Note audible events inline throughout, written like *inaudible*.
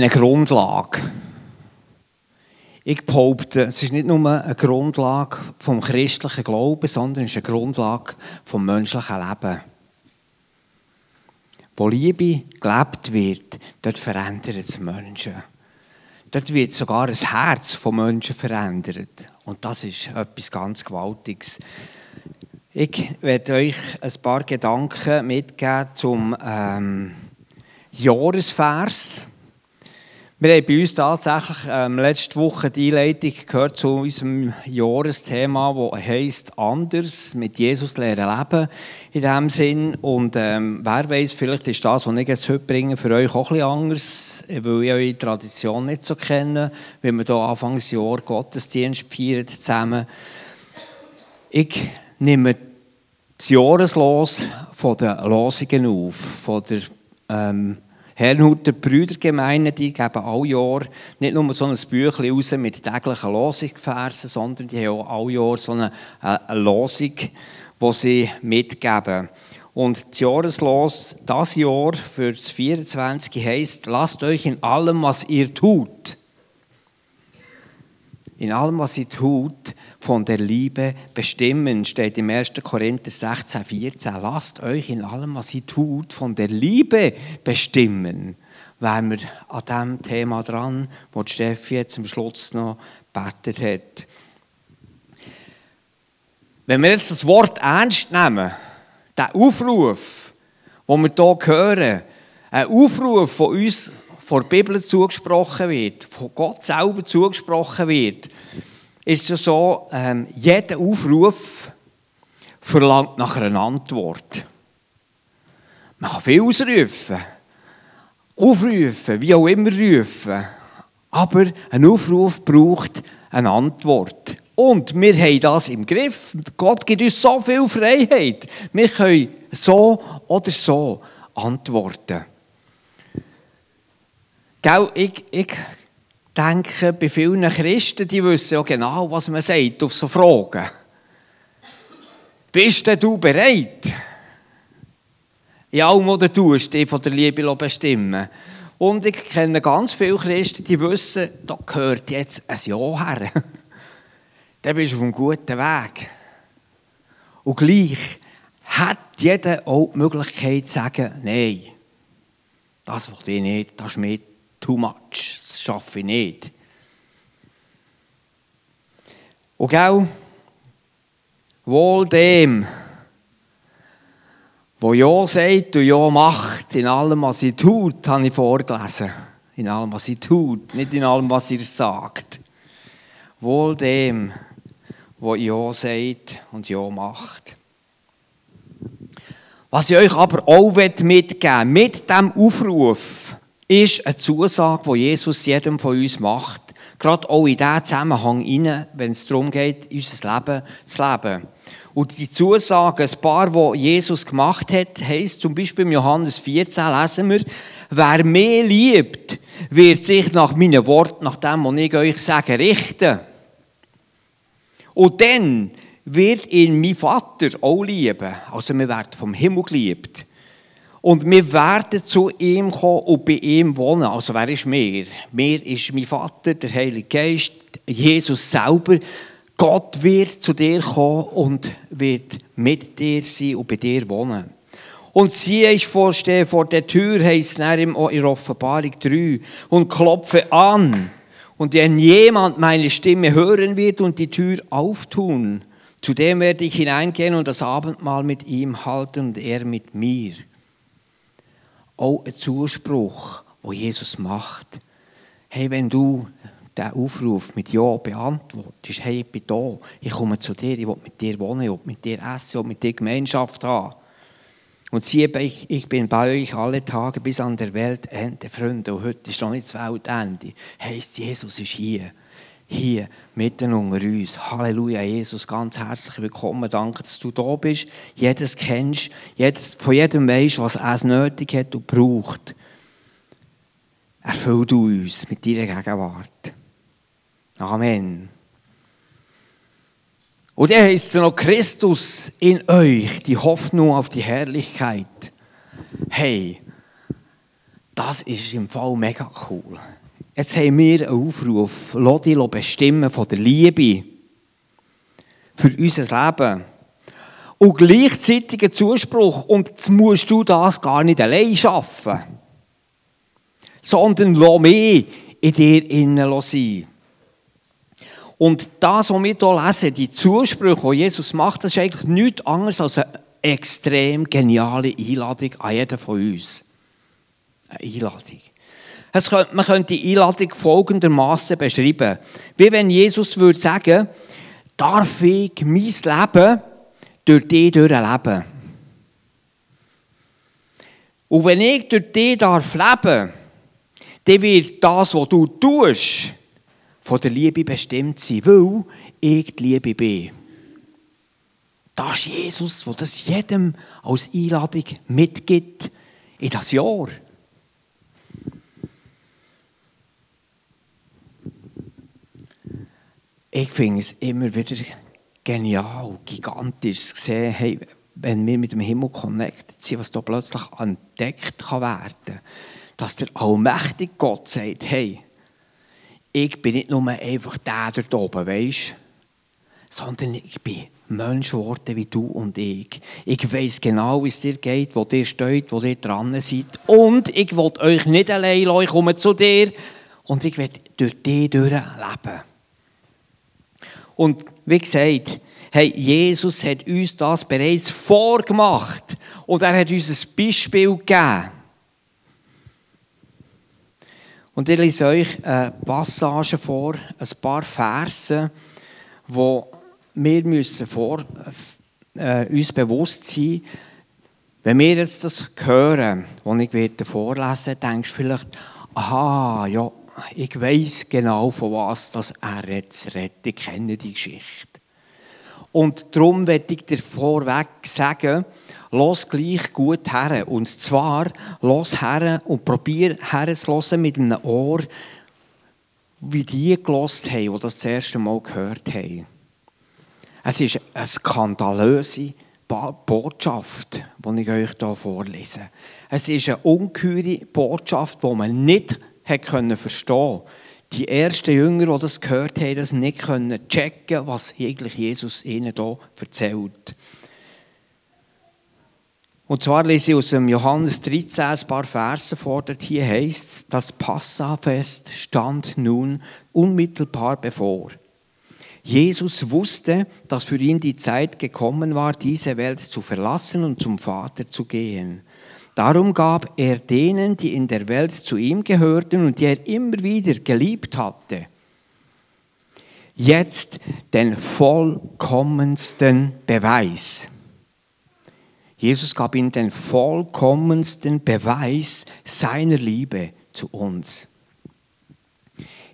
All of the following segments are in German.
eine Grundlage. Ich behaupte, es ist nicht nur eine Grundlage vom christlichen Glauben, sondern es ist eine Grundlage vom menschlichen Leben. Wo Liebe gelebt wird, dort verändert es Menschen. Dort wird sogar das Herz von Menschen verändert. Und das ist etwas ganz Gewaltiges. Ich werde euch ein paar Gedanken mitgeben zum ähm, Jahresvers. Wir haben bei uns tatsächlich ähm, letzte Woche die Einleitung gehört zu unserem Jahresthema, das heisst «Anders mit Jesus lernen leben» in diesem Sinn. Und ähm, wer weiß, vielleicht ist das, was ich jetzt heute bringe, für euch auch etwas anders, weil ich eure Tradition nicht so kenne, wenn wir hier Anfangsjahr Gottesdienst feiern zusammen. Ich nehme das Jahreslos von den Losungen auf, von der ähm, Herrnhuter Brüdergemeinde, die geben alle Jahr nicht nur so ein Büchlein raus mit täglichen Losungsversen, sondern die haben auch alle Jahr so eine, äh, eine Losung, die sie mitgeben. Und das Jahreslos das Jahr für das 24 heisst, lasst euch in allem, was ihr tut, in allem, was ihr tut, von der Liebe bestimmen, steht im 1. Korinther 16, 14. Lasst euch in allem, was ihr tut, von der Liebe bestimmen. Wären wir an dem Thema dran, wo Steffi jetzt am Schluss noch betet hat. Wenn wir jetzt das Wort ernst nehmen, den Aufruf, den wir hier hören, ein Aufruf von uns von der Bibel zugesprochen wird, von Gott selber zugesprochen wird, ist es so, ähm, jeder Aufruf verlangt nach einer Antwort. Man kann viel ausrufen, aufrufen, wie auch immer rufen, aber ein Aufruf braucht eine Antwort. Und wir haben das im Griff. Gott gibt uns so viel Freiheit. Wir können so oder so antworten. Gell, ich, ich denke, bei vielen Christen, die wissen ja genau, was man sagt auf so Fragen. Bist denn du bereit? In allem, was du tust, dich von der Liebe bestimmen. Und ich kenne ganz viele Christen, die wissen, da gehört jetzt ein Ja her. *laughs* Dann bist du auf einem guten Weg. Und gleich hat jeder auch die Möglichkeit zu sagen, nein, das will ich nicht, das ist mir too much, das schaffe ich nicht. Und gell, wohl dem, wo Ja sagt und Ja macht, in allem, was sie tut, habe ich vorgelesen. In allem, was sie tut, nicht in allem, was ihr sagt. Wohl dem, wo Ja sagt und Ja macht. Was ich euch aber auch mitgeben mit diesem Aufruf, ist eine Zusage, die Jesus jedem von uns macht. Gerade auch in diesen Zusammenhang hinein, wenn es darum geht, unser Leben zu leben. Und die Zusage, ein paar, die Jesus gemacht hat, heisst zum Beispiel im Johannes 14 lesen wir, wer mehr liebt, wird sich nach meinen Worten, nach dem, was ich euch sage, richten. Und dann wird ihn mein Vater auch lieben. Also wir werden vom Himmel geliebt. Und wir werden zu ihm kommen und bei ihm wohnen. Also wer ist mir? Mir ist mein Vater, der Heilige Geist, Jesus selber. Gott wird zu dir kommen und wird mit dir sein und bei dir wohnen. Und siehe, ich vorstehe vor der Tür, heißt es in Offenbarung 3, und klopfe an. Und wenn jemand meine Stimme hören wird und die Tür auftun, zu dem werde ich hineingehen und das Abendmahl mit ihm halten und er mit mir auch ein Zuspruch, wo Jesus macht. Hey, wenn du den Aufruf mit Ja beantwortest, hey, ich bin da, ich komme zu dir, ich will mit dir wohnen, ich will mit dir essen, ich will mit dir Gemeinschaft haben. Und siehe, ich, ich bin bei euch alle Tage bis an der Weltende, Freunde, und heute ist noch nicht das Weltende. Heißt, Jesus ist hier hier mitten unter uns. Halleluja, Jesus, ganz herzlich willkommen. Danke, dass du da bist. Jedes kennst, jedes, von jedem weißt, was er nötig hat und braucht. Erfüll du uns mit deiner Gegenwart. Amen. Und er ist noch Christus in euch, die Hoffnung auf die Herrlichkeit. Hey, das ist im Fall mega cool. Jetzt haben wir einen Aufruf, dich bestimmen von der Liebe für unser Leben. Und gleichzeitig einen Zuspruch, und jetzt musst du das gar nicht allein schaffen, sondern lass mich in dir innen sein. Und das, was wir hier lesen, die Zusprüche, die Jesus macht, das ist eigentlich nichts anderes als eine extrem geniale Einladung an jeden von uns. Eine Einladung. Könnte, man könnte die Einladung folgendermaßen beschreiben. Wie wenn Jesus würde sagen, darf ich mein Leben durch dich durchleben. Und wenn ich durch dich darf leben, dann wird das, was du tust, von der Liebe bestimmt sein, weil ich die Liebe bin. Das ist Jesus, der das jedem als Einladung mitgibt in das Jahr. Ich finde es immer wieder genial, gigantisch zu sehen, hey, wenn wir mit dem Himmel connected sind, was da plötzlich entdeckt kann werden dass der allmächtige Gott sagt, hey, ich bin nicht nur einfach der dort oben, weißt sondern ich bin Mensch geworden wie du und ich. Ich weiß genau, wie es dir geht, wo dir steht, wo ihr dran seid. Und ich will euch nicht allein lassen, ich komme zu dir und ich werde durch dich durchleben. Und wie gesagt, hey, Jesus hat uns das bereits vorgemacht und er hat uns ein Beispiel gegeben. Und ich lese euch eine Passage vor, ein paar Verse, wo wir müssen vor, äh, uns bewusst sein wenn wir jetzt das hören, was ich werde vorlesen denkst du vielleicht, aha, ja, ich weiß genau, von was das er jetzt redet. Ich kenne die Geschichte. Und darum werde ich dir vorweg sagen, los gleich gut her. Und zwar, los her und probier herzuhören mit einem Ohr, wie die gelost haben, die das, das erste Mal gehört haben. Es ist eine skandalöse Botschaft, die ich euch hier vorlese. Es ist eine ungeheure Botschaft, die man nicht verstehen konnte. Die ersten Jünger, die das gehört haben, das nicht können checken, was eigentlich Jesus ihnen hier erzählt. Und zwar lese ich aus dem Johannes 13 ein paar Verse vor. Dort hier heißt es, das Passafest stand nun unmittelbar bevor. Jesus wusste, dass für ihn die Zeit gekommen war, diese Welt zu verlassen und zum Vater zu gehen. Darum gab er denen, die in der Welt zu ihm gehörten und die er immer wieder geliebt hatte, jetzt den vollkommensten Beweis Jesus gab ihnen den vollkommensten Beweis seiner Liebe zu uns.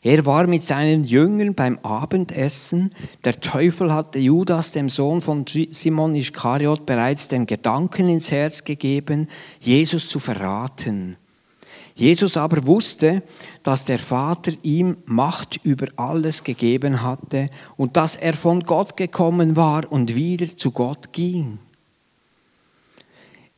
Er war mit seinen Jüngern beim Abendessen. Der Teufel hatte Judas, dem Sohn von Simon Iskariot, bereits den Gedanken ins Herz gegeben, Jesus zu verraten. Jesus aber wusste, dass der Vater ihm Macht über alles gegeben hatte und dass er von Gott gekommen war und wieder zu Gott ging.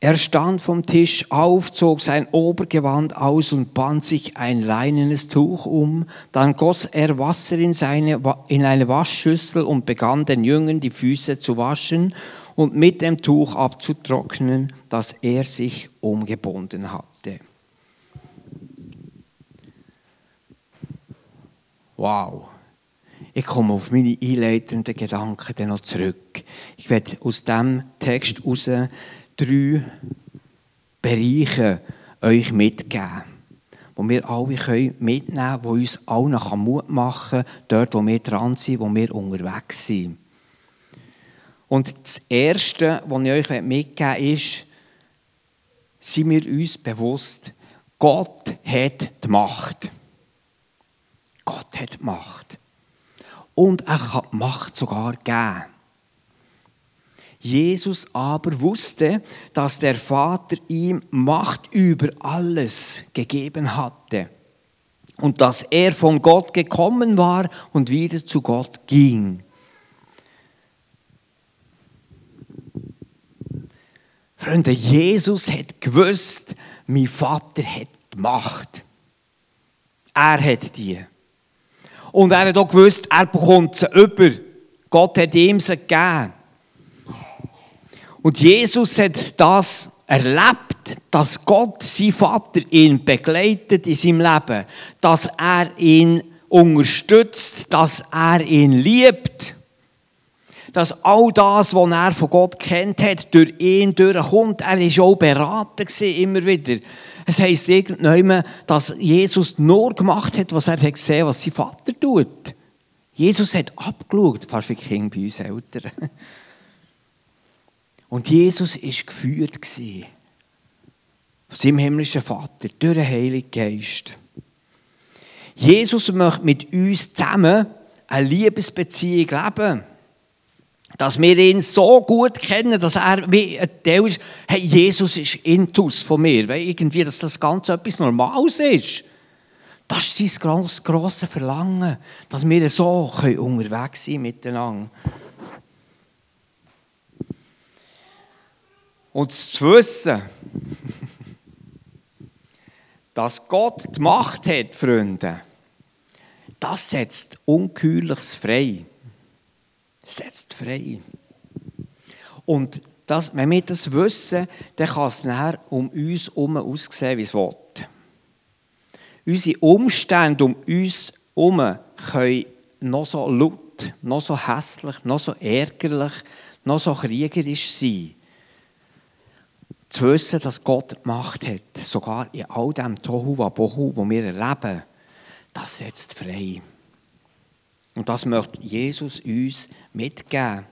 Er stand vom Tisch auf, zog sein Obergewand aus und band sich ein leinenes Tuch um. Dann goss er Wasser in, seine, in eine Waschschüssel und begann den Jüngern die Füße zu waschen und mit dem Tuch abzutrocknen, das er sich umgebunden hatte. Wow. Ich komme auf meine einleitenden Gedanken noch zurück. Ich werde aus dem Text heraus drei Bereiche euch mitgeben, wo wir alle mitnehmen können, die uns allen Mut machen kann, dort, wo wir dran sind, wo wir unterwegs sind. Und das Erste, was ich euch mitgeben will, ist, sind wir uns bewusst, Gott hat die Macht. Gott hat die Macht. Und er kann die Macht sogar geben. Jesus aber wusste, dass der Vater ihm Macht über alles gegeben hatte und dass er von Gott gekommen war und wieder zu Gott ging. Freunde, Jesus hat gewusst, mein Vater hat Macht. Er hat die. Und er hat auch gewusst, er bekommt sie über. Gott hat ihm sie gegeben. Und Jesus hat das erlebt, dass Gott, sein Vater, ihn begleitet in seinem Leben, dass er ihn unterstützt, dass er ihn liebt, dass all das, was er von Gott kennt hat, durch ihn durchkommt. Er war auch beraten, immer wieder. Es heisst irgendwann, dass Jesus nur gemacht hat, was er hat gesehen was sein Vater tut. Jesus hat abgeschaut, fast wie Kind bei uns Eltern. *laughs* Und Jesus war geführt von seinem himmlischen Vater durch den Heiligen Geist. Jesus möchte mit uns zusammen eine Liebesbeziehung leben. Dass wir ihn so gut kennen, dass er wie ein Teil ist, hey, Jesus ist Intus von mir. Weil irgendwie, dass das Ganze etwas Normales ist. Das ist sein grosses Verlangen, dass wir so unterwegs sein miteinander. Und zu wissen, dass Gott die Macht hat, Freunde, das setzt Ungeheuerliches frei. Setzt frei. Und das, wenn wir das wissen, dann kann es nachher um uns herum aussehen, wie es will. Unsere Umstände um uns herum können noch so laut, noch so hässlich, noch so ärgerlich, noch so kriegerisch sein. Zu wissen, dass Gott Macht hat, sogar in all dem Tohu Wabohu, wo wir erleben, das setzt frei. Und das möchte Jesus uns mitgeben.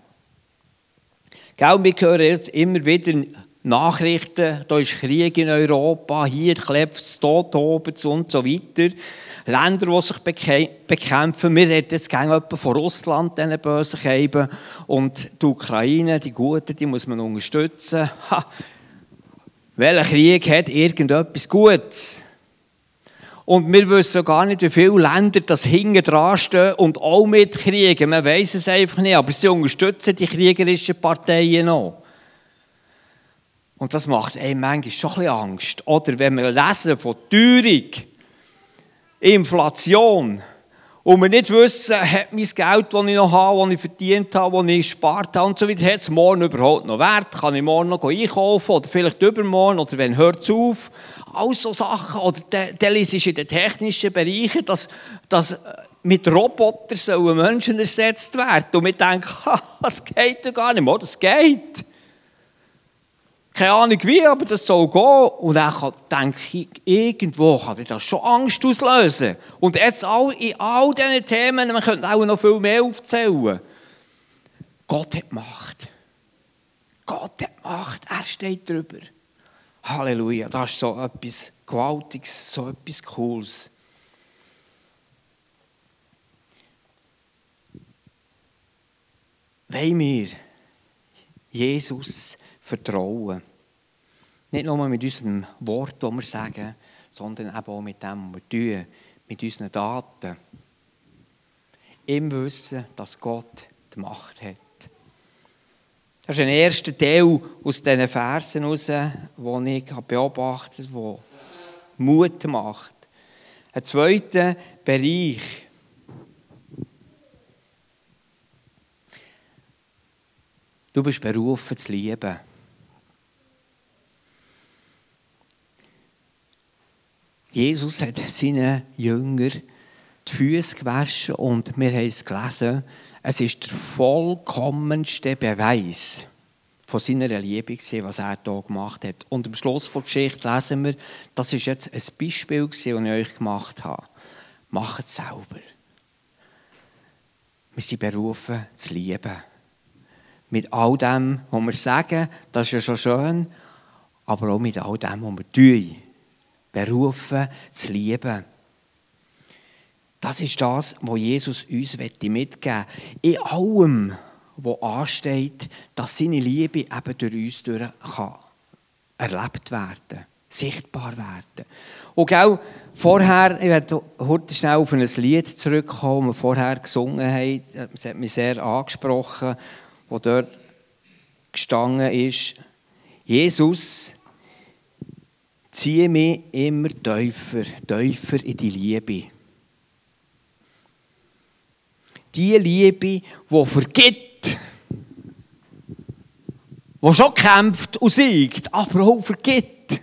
Gell, wir hören jetzt immer wieder Nachrichten, da ist Krieg in Europa, hier klebt es, dort oben und so weiter. Länder, die sich bekämpfen. Wir reden jetzt gerne von Russland, diesen bösen Käben. Und die Ukraine, die Guten, die muss man unterstützen. Ha. Welcher Krieg hat irgendetwas Gutes? Und wir wissen gar nicht, wie viele Länder das hinten dran stehen und auch mitkriegen. Man weiß es einfach nicht, aber sie unterstützen die kriegerischen Parteien noch. Und das macht einem manchmal schon ein bisschen Angst. Oder wenn wir lesen von Teuerung, Inflation, und wir nicht wissen, hat mein Geld, das ich noch habe, das ich verdient habe, das ich gespart habe und so weiter, hat es morgen überhaupt noch Wert? Kann ich morgen noch einkaufen oder vielleicht übermorgen oder wenn hört es auf? All so Sachen. Oder dann ist in den technischen Bereichen, dass, dass mit Robotern Menschen ersetzt werden. Und wir denken, *laughs* das geht ja gar nicht mehr. Das geht. Keine Ahnung wie, aber das soll gehen. Und dann denke ich, irgendwo kann das schon Angst auslösen. Und jetzt all, in all diesen Themen, man könnte auch noch viel mehr aufzählen. Gott hat Macht. Gott hat Macht. Er steht drüber. Halleluja. Das ist so etwas Gewaltiges, so etwas Cooles. Wollen wir Jesus vertrauen. Nicht nur mit unserem Wort, das wir sagen, sondern eben auch mit dem, was wir tun, mit unseren Daten. Im Wissen, dass Gott die Macht hat. Das ist ein erster Teil aus diesen Versen heraus, den ich beobachtet habe, der Mut macht. Ein zweiter Bereich. Du bist berufen zu lieben. Jesus hat seinen Jüngern die Füße gewaschen und wir haben es gelesen, es ist der vollkommenste Beweis von seiner Liebe was er hier gemacht hat. Und am Schluss der Geschichte lesen wir, das ist jetzt ein Beispiel das ich euch gemacht habe. Macht es selber. Wir sind berufen zu lieben. Mit all dem, was wir sagen, das ist ja schon schön, aber auch mit all dem, was wir tun berufen zu lieben. Das ist das, was Jesus uns mitgeben möchte. In allem, was ansteht, dass seine Liebe eben durch uns durch kann erlebt werden, sichtbar werden. Und auch vorher, ich werde heute schnell auf ein Lied zurückkommen, das wir vorher gesungen haben. Das hat mich sehr angesprochen, wo dort gestanden ist. Jesus ziehe mich immer tiefer, tiefer in die Liebe. Die Liebe, die vergibt, die schon kämpft und siegt, aber auch vergibt.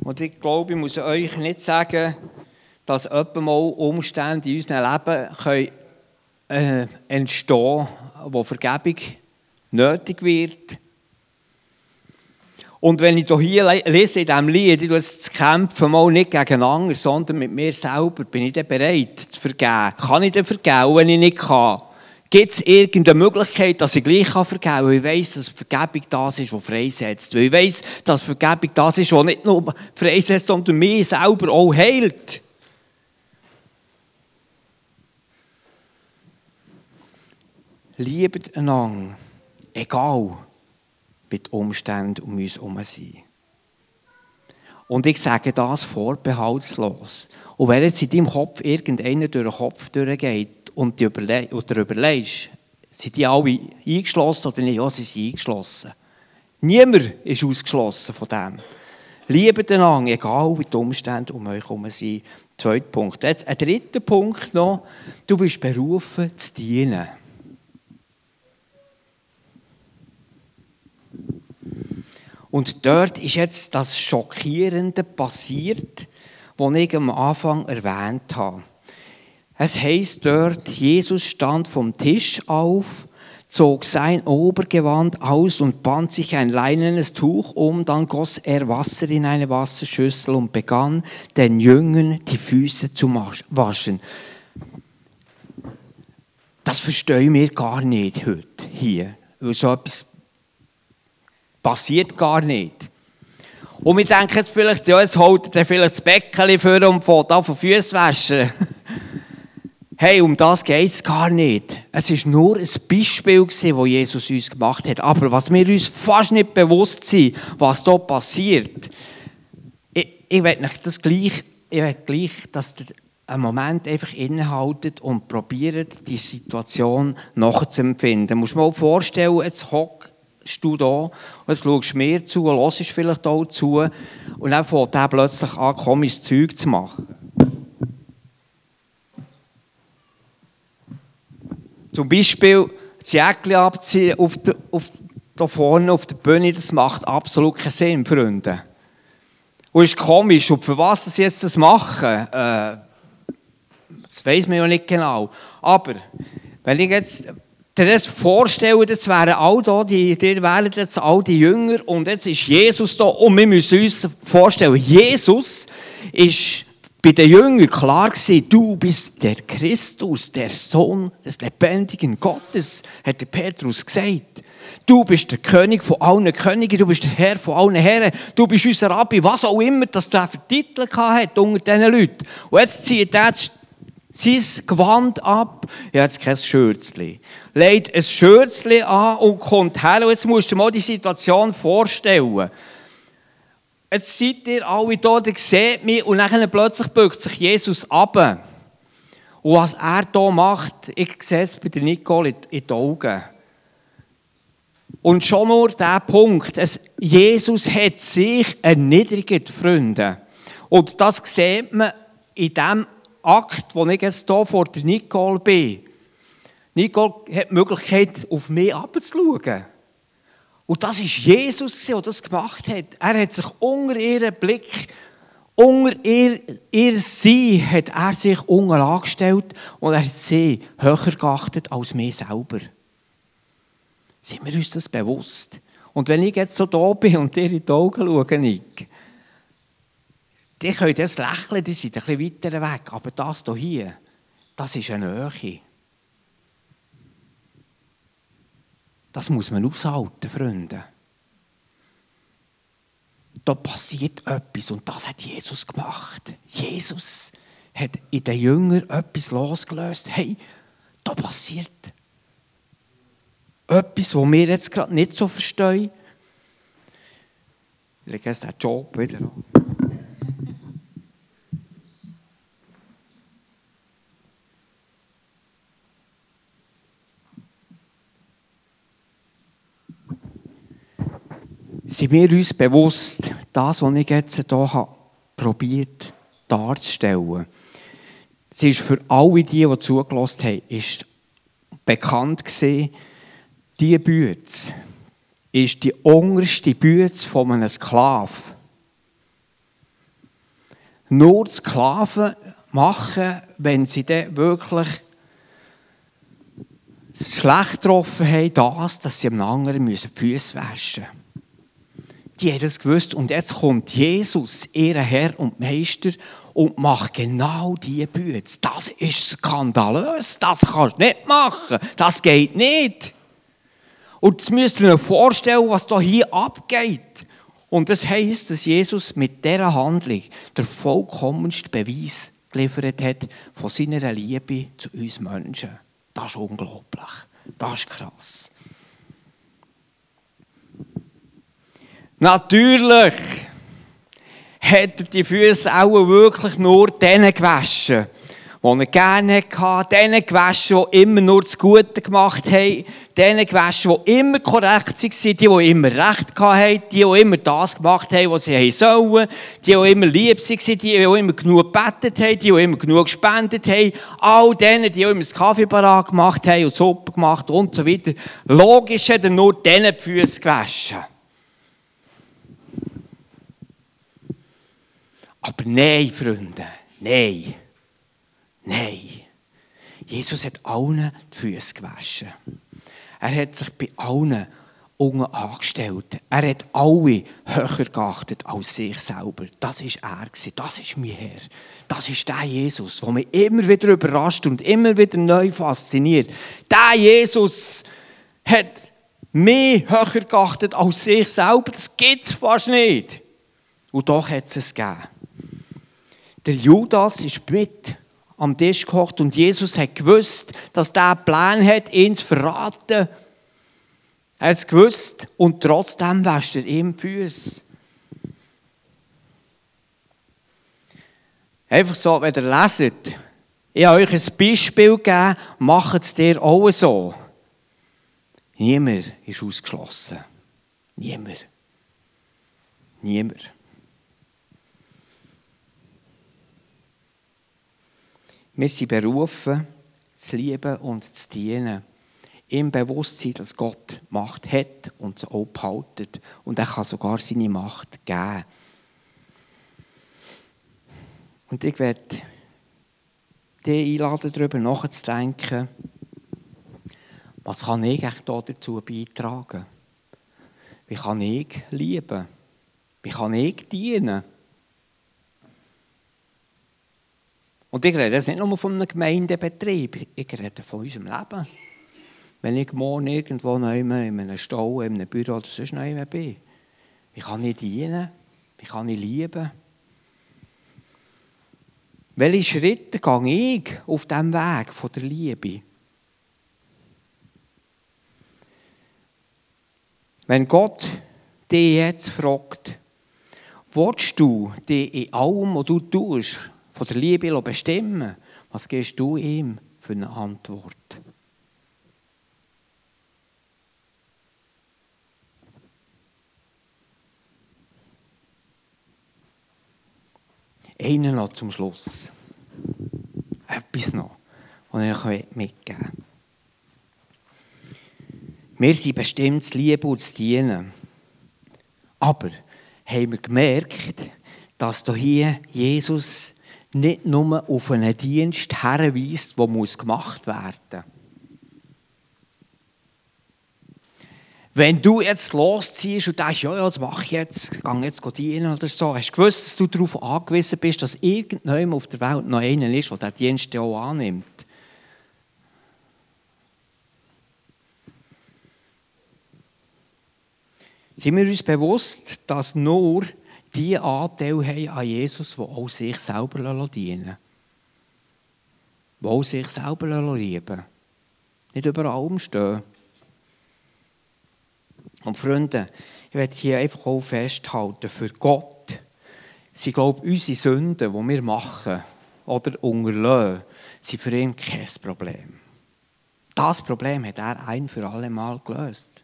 Und ich glaube, ich muss euch nicht sagen, dass mal Umstände in unserem Leben können, äh, entstehen können, wo Vergebung nötig wird. Und wenn ich hier lese in diesem Lied, ich es kämpfen, mal nicht gegeneinander, sondern mit mir selber, bin ich dann bereit zu vergeben? Kann ich dann vergeben, wenn ich nicht kann? Gibt es irgendeine Möglichkeit, dass ich gleich vergeben kann? Weil ich weiss, dass Vergebung das ist, was freisetzt. Weil ich weiss, dass Vergebung das ist, was nicht nur freisetzt, sondern mich selber auch heilt. Liebet einander, egal wie die Umstände um uns herum sind. Und ich sage das vorbehaltslos. Und wenn jetzt in deinem Kopf irgendeiner durch den Kopf durchgeht und du überle überlegst, sind die alle eingeschlossen oder nicht? Ja, sie sind eingeschlossen. Niemand ist ausgeschlossen von dem. Liebe einander, egal wie die Umstände um euch herum sind. Zweiter Punkt. Jetzt ein dritter Punkt noch. Du bist berufen zu dienen. Und dort ist jetzt das Schockierende passiert, was ich am Anfang erwähnt habe. Es heißt dort, Jesus stand vom Tisch auf, zog sein Obergewand aus und band sich ein leinenes Tuch um, dann goss er Wasser in eine Wasserschüssel und begann den Jüngern die Füße zu waschen. Das verstehen wir gar nicht heute hier. So etwas Passiert gar nicht. Und wir denken jetzt vielleicht, ja, jetzt holt er vielleicht das Becken für und fährt an von Füßen waschen. *laughs* hey, um das geht es gar nicht. Es war nur ein Beispiel, das Jesus uns gemacht hat. Aber was wir uns fast nicht bewusst sind, was hier passiert, ich, ich will das gleich, ich will gleich, dass ihr einen Moment einfach innehaltet und probiert, die Situation nachzuempfinden. Du musst dir mal vorstellen, jetzt hockt du da jetzt schaust du mir zu hörst vielleicht auch zu und dann fängt er plötzlich an, komisches Zeug zu machen. Zum Beispiel das Jäckchen abziehen auf, der, auf da vorne auf der Bühne, das macht absolut keinen Sinn, Freunde. Und ist komisch, und für was sie jetzt das machen, äh, das weiß man ja nicht genau. Aber wenn ich jetzt dir das vorstellen, das wären all da, die, die wären jetzt all die Jünger und jetzt ist Jesus da und wir müssen uns vorstellen, Jesus ist bei den Jüngern klar gewesen, du bist der Christus, der Sohn des lebendigen Gottes, hat der Petrus gesagt. Du bist der König von allen Königen, du bist der Herr von allen Herren, du bist unser Rabbi, was auch immer, dass der für Titel hat unter diesen Leuten. Und jetzt zieht er sein Gewand ab, ja, jetzt kein Schürzli. Legt ein Schürzli an und kommt her. Und jetzt musst du dir mal die Situation vorstellen. Jetzt seid ihr alle da, ihr seht mich und dann plötzlich bückt sich Jesus ab. Und was er hier macht, ich sehe es bei der Nicole in den Augen. Und schon nur der Punkt, es, Jesus hat sich erniedrigt, Freunde. Und das sieht man in dem Akt, wo ich jetzt hier vor der Nicole bin, Nicole hat die Möglichkeit, auf mich abzuschauen. Und das war Jesus, der das gemacht hat. Er hat sich unter ihren Blick, unter ihr, ihr Sein, hat er sich unten angestellt und er hat sie höher geachtet als mich selber. Sind wir uns das bewusst? Und wenn ich jetzt so da bin und dir in die Augen schaue, Nick, die können das lächeln, die sind ein bisschen weiter weg. Aber das hier, das ist eine Nähe. Das muss man aushalten, Freunde. Da passiert etwas und das hat Jesus gemacht. Jesus hat in den Jüngern etwas losgelöst. Hey, da passiert etwas, was wir jetzt gerade nicht so verstehen. Ich lege jetzt den Job wieder an. Sind wir uns bewusst, das, was ich jetzt hier probiert darzustellen, es ist für alle die, die zugelassen haben, ist bekannt gesehen, diese Bütze ist die unterste Bütze von einem Sklaven. Nur Sklaven machen, wenn sie dann wirklich schlecht getroffen haben, das, dass sie einem anderen die Füße waschen müssen. Die haben das gewusst. Und jetzt kommt Jesus, ihr Herr und Meister, und macht genau diese Bütze. Das ist skandalös. Das kannst du nicht machen. Das geht nicht. Und jetzt müsst ihr euch vorstellen, was da hier abgeht. Und das heisst, dass Jesus mit dieser Handlung der vollkommenste Beweis geliefert hat von seiner Liebe zu uns Menschen. Das ist unglaublich. Das ist krass. Natürlich hat er die Füße auch wirklich nur denen gewaschen, die er gerne hatte, denen gewaschen, die immer nur das Gute gemacht haben, denen gewaschen, die immer korrekt waren, die, die immer Recht hatten, die, die immer das gemacht haben, was sie sollen, die, die immer lieb waren, die, die immer genug gebetet haben, die, die immer genug gespendet haben, all denen, die immer das Kaffee gemacht haben und Suppe gemacht und so weiter. Logisch hat er nur denen die Füße gewaschen. Aber nein, Freunde, nein. Nein. Jesus hat allen die Füße gewaschen. Er hat sich bei allen unten angestellt. Er hat alle höher geachtet als sich selber. Das ist er. Das ist mein Herr. Das ist der Jesus, der mich immer wieder überrascht und immer wieder neu fasziniert. Der Jesus hat mich höher geachtet als sich selber. Das gibt es fast nicht. Und doch hat es es gegeben. Der Judas ist mit am Tisch gekocht und Jesus hat gewusst, dass der Plan hat, ihn zu verraten. Er hat es gewusst und trotzdem wäscht er ihm die Füße. Einfach so, wenn ihr leset, ich habe euch ein Beispiel gegeben, macht es dir auch so. Niemand ist ausgeschlossen. Niemand. Niemand. Wir sind berufen, zu lieben und zu dienen. Im Bewusstsein, dass Gott Macht hat und sie auch behaltet. Und er kann sogar seine Macht geben. Und ich werde dich einladen, darüber nachzudenken, was kann ich dazu beitragen? Wie kann ich lieben? Wie kann ich dienen? Und ich rede jetzt nicht nur von einem Gemeindebetrieb, ich rede von unserem Leben. Wenn ich morgen irgendwo in einem Stall, in einem Büro oder sonst noch bin, wie kann ich dienen? Wie kann ich lieben? Welche Schritte gehe ich auf diesem Weg von der Liebe? Wenn Gott dich jetzt fragt, willst du dich in allem, was du tust, von der Liebe bestimmen Was gibst du ihm für eine Antwort? Einen noch zum Schluss. Etwas noch, was ich euch mitgeben kann. Wir sind bestimmt zu lieben und zu dienen. Aber haben wir gemerkt, dass hier Jesus nicht nur auf einen Dienst herweist, der gemacht werden muss. Wenn du jetzt losziehst und denkst, ja, ja, das mache ich jetzt, gehe jetzt dienen oder so, hast du gewusst, dass du darauf angewiesen bist, dass irgendjemand auf der Welt noch einer ist, der diesen Dienst auch annimmt? Sind wir uns bewusst, dass nur die Anteil haben an Jesus, die auch sich selber dienen Die auch sich selber lieben Nicht über allem stehen. Und Freunde, ich werde hier einfach auch festhalten, für Gott sind, glaube ich, unsere Sünden, die wir machen oder unterlassen, sind für ihn kein Problem. Das Problem hat er ein für alle Mal gelöst.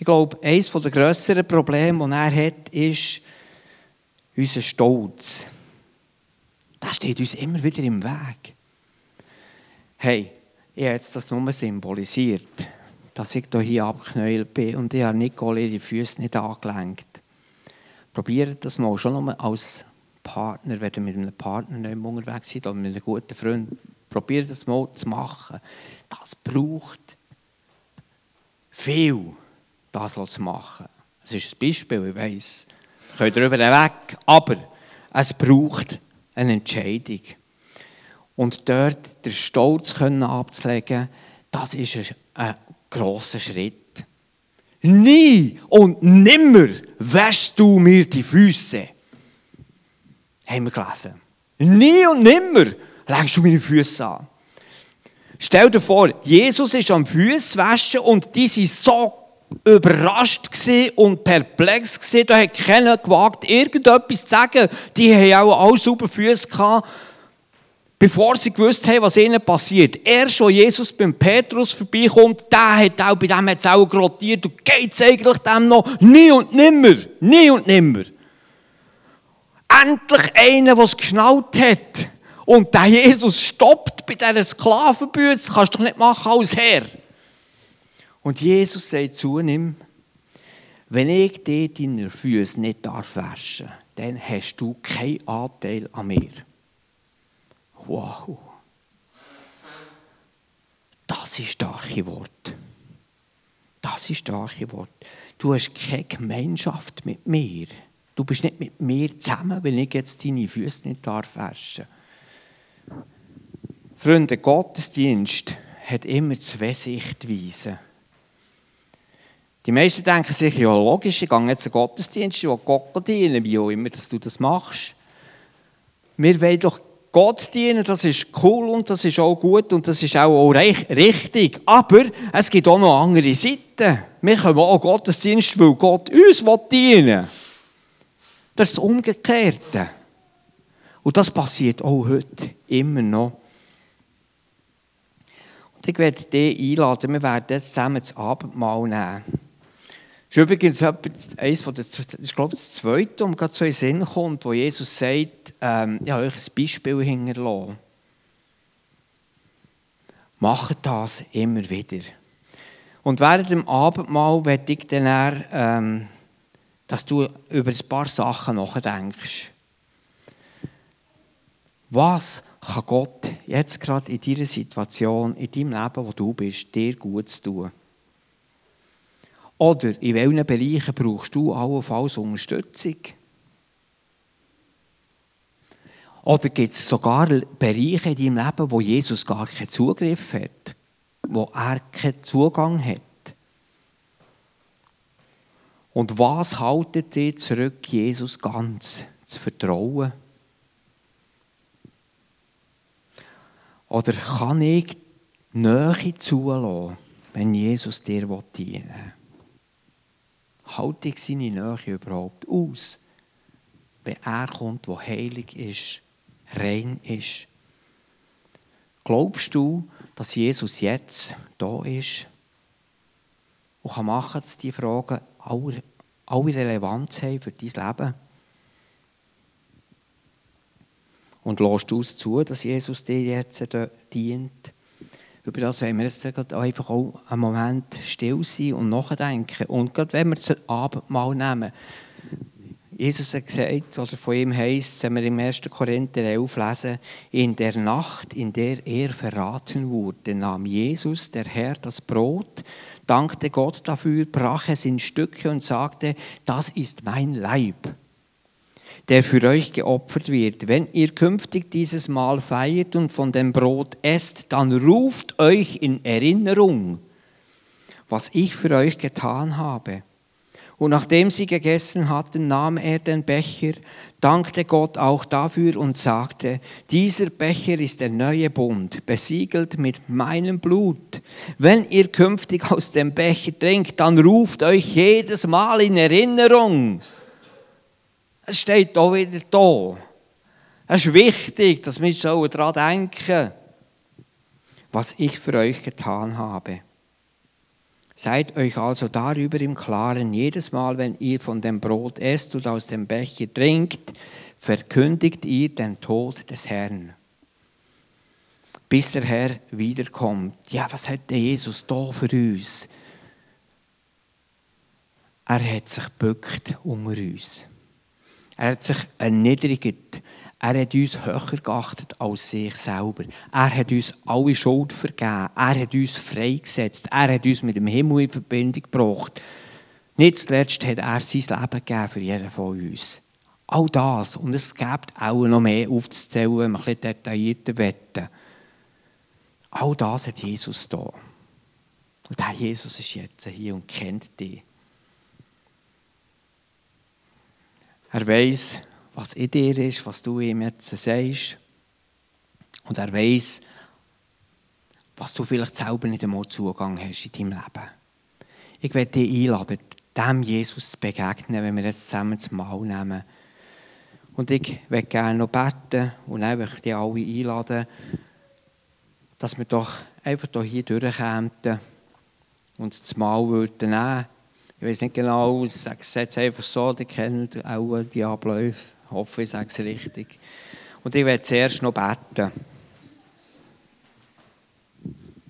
Ich glaube, eines der grösseren Probleme, die er hat, ist unser Stolz. Das steht uns immer wieder im Weg. Hey, ich habe jetzt das nur symbolisiert, dass ich hier abgeknäult bin und ich habe Nicole ihre Füße nicht angelenkt. Probiert das mal schon nur als Partner, wenn ihr mit einem Partner nicht unterwegs seid oder mit einem guten Freund. Probiert das mal zu machen. Das braucht viel, das zu machen. Das ist ein Beispiel, ich weiss. Könnt darüber weg. Aber es braucht eine Entscheidung. Und dort den Stolz können abzulegen, das ist ein, ein grosser Schritt. Nie und nimmer wäschst du mir die Füße. Haben wir gelesen. Nie und nimmer legst du meine Füße an. Stell dir vor, Jesus ist am Füße waschen und die sind so überrascht und perplex. Da hat keiner gewagt, irgendetwas zu sagen. Die haben auch alle sauber Füße bevor sie gewusst haben, was ihnen passiert. Erst, als Jesus beim Petrus vorbeikommt, der hat auch bei dem hat's auch grottiert. Und geht es eigentlich dem noch? Nie und nimmer. Nie und nimmer. Endlich einer, der es geschnallt hat. Und der Jesus stoppt bei dieser Sklavenbüte. Kannst du doch nicht machen als Herr. Und Jesus sagt zu ihm, wenn ich dir deine Füße nicht darf waschen dann hast du keinen Anteil an mir. Wow. Das ist starke Wort. Das ist starke Wort. Du hast keine Gemeinschaft mit mir. Du bist nicht mit mir zusammen, wenn ich jetzt deine Füße nicht darf waschen. Freunde, Gottesdienst hat immer zwei Sichtweisen. Die meisten denken sich, ja logisch, ich gehe jetzt einen Gottesdienst, ich will Gott dienen, wie auch immer dass du das machst. Wir wollen doch Gott dienen, das ist cool und das ist auch gut und das ist auch, richtig. Aber es gibt auch noch andere Seiten. Wir können auch Gottesdienst, weil Gott uns dienen will. Das ist das Umgekehrte. Und das passiert auch heute immer noch. Und ich werde dich einladen, wir werden jetzt zusammen das Abendmahl nehmen. Das ist übrigens eines von der, ich glaube, das zweite, um gerade so in den Sinn kommt, wo Jesus sagt, ähm, ich habe euch ein Beispiel hinterlassen. Macht das immer wieder. Und während dem Abendmahl werde ich dann, ähm, dass du über ein paar Sachen nachdenkst. Was kann Gott jetzt gerade in dieser Situation, in deinem Leben, wo du bist, dir gut tun? Oder in welchen Bereichen brauchst du allenfalls Unterstützung? Oder gibt es sogar Bereiche in deinem Leben, wo Jesus gar keinen Zugriff hat, wo er keinen Zugang hat? Und was haltet dir zurück, Jesus ganz zu vertrauen? Oder kann ich Nähe zulassen, wenn Jesus dir dienen will? Halte ich seine Nähe überhaupt aus? Wenn er kommt, wo heilig ist, rein ist. Glaubst du, dass Jesus jetzt da ist und kann machen, dass diese Fragen alle, alle Relevanz haben für dein Leben? Und lässt du es zu, dass Jesus dir jetzt dient? Über das wollen wir jetzt einfach auch einen Moment still sein und nachdenken. Und gerade wenn wir das Abendmahl nehmen, Jesus hat gesagt, oder von ihm heisst, wenn wir im 1. Korinther 11 lesen, in der Nacht, in der er verraten wurde, nahm Jesus, der Herr, das Brot, dankte Gott dafür, brach es in Stücke und sagte, das ist mein Leib der für euch geopfert wird. Wenn ihr künftig dieses Mal feiert und von dem Brot esst, dann ruft euch in Erinnerung, was ich für euch getan habe. Und nachdem sie gegessen hatten, nahm er den Becher, dankte Gott auch dafür und sagte, dieser Becher ist der neue Bund, besiegelt mit meinem Blut. Wenn ihr künftig aus dem Becher trinkt, dann ruft euch jedes Mal in Erinnerung, es steht auch wieder da. Es ist wichtig, dass wir so daran denken, was ich für euch getan habe. Seid euch also darüber im Klaren, jedes Mal, wenn ihr von dem Brot esst und aus dem Becher trinkt, verkündigt ihr den Tod des Herrn. Bis der Herr wiederkommt. Ja, was hat Jesus da für uns? Er hat sich bückt unter uns. Er hat sich erniedrigt. Er hat uns höher geachtet als sich selber. Er hat uns alle Schuld vergeben. Er hat uns freigesetzt. Er hat uns mit dem Himmel in Verbindung gebracht. Nicht zuletzt hat er sein Leben gegeben für jeden von uns. All das. Und es gibt auch noch mehr aufzuzählen, wenn wir ein bisschen detaillierter wetten. All das hat Jesus da. Und der Jesus ist jetzt hier und kennt dich. Er weiß, was in dir ist, was du ihm jetzt sagst. Und er weiß, was du vielleicht selber nicht einmal Zugang hast in deinem Leben. Ich werde dich einladen, dem Jesus zu begegnen, wenn wir jetzt zusammen das Mahl nehmen. Und ich werde gerne noch beten und einfach die alle einladen, dass wir doch einfach hier durchkommen und das Mahl würden nehmen. Ich weiß nicht genau, ich sage es einfach so, die kennen auch die Abläufe. Ich hoffe, ich sage es richtig. Und ich werde zuerst noch beten.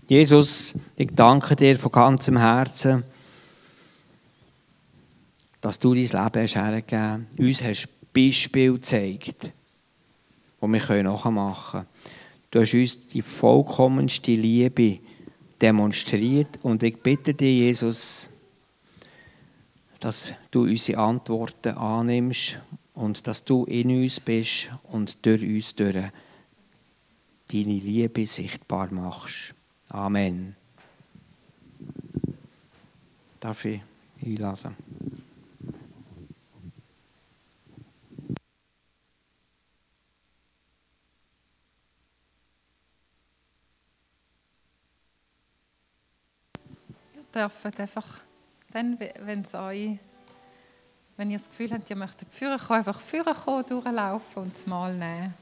Jesus, ich danke dir von ganzem Herzen, dass du dein Leben hast hergegeben hast. Uns hast Beispiel gezeigt, wo wir nachmachen können. Du hast uns die vollkommenste Liebe demonstriert und ich bitte dich, Jesus, dass du unsere Antworten annimmst und dass du in uns bist und durch uns durch deine Liebe sichtbar machst. Amen. Darf ich einladen? Ihr dürft einfach, dann, wenn es euch wenn ihr das Gefühl habt, ihr möchtet führen kommen, einfach führen kommen, durchlaufen und es mal nehmen.